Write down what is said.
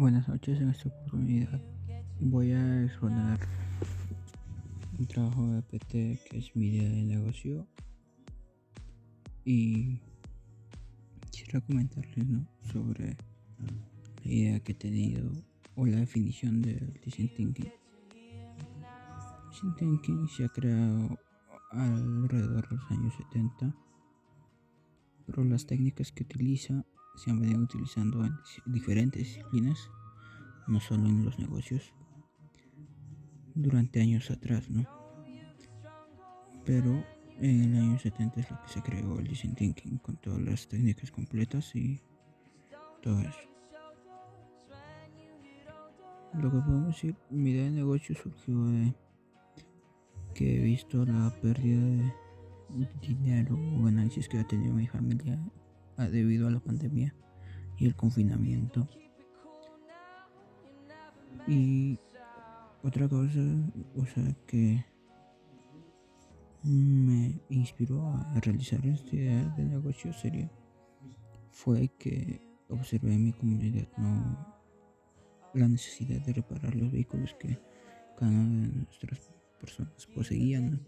Buenas noches, en esta oportunidad. Voy a exponer un trabajo de PT que es mi idea de negocio. Y quisiera comentarles sobre la idea que he tenido o la definición del design thinking. Design thinking se ha creado alrededor de los años 70, pero las técnicas que utiliza se han venido utilizando en diferentes disciplinas, no solo en los negocios, durante años atrás, ¿no? Pero en el año 70 es lo que se creó el Design Thinking con todas las técnicas completas y todo eso. Lo que podemos decir, mi idea de negocio surgió de que he visto la pérdida de dinero o ganancias que ha tenido mi familia debido a la pandemia y el confinamiento. Y otra cosa, o sea, que me inspiró a realizar esta idea de negocio sería fue que observé en mi comunidad no la necesidad de reparar los vehículos que cada una de nuestras personas poseían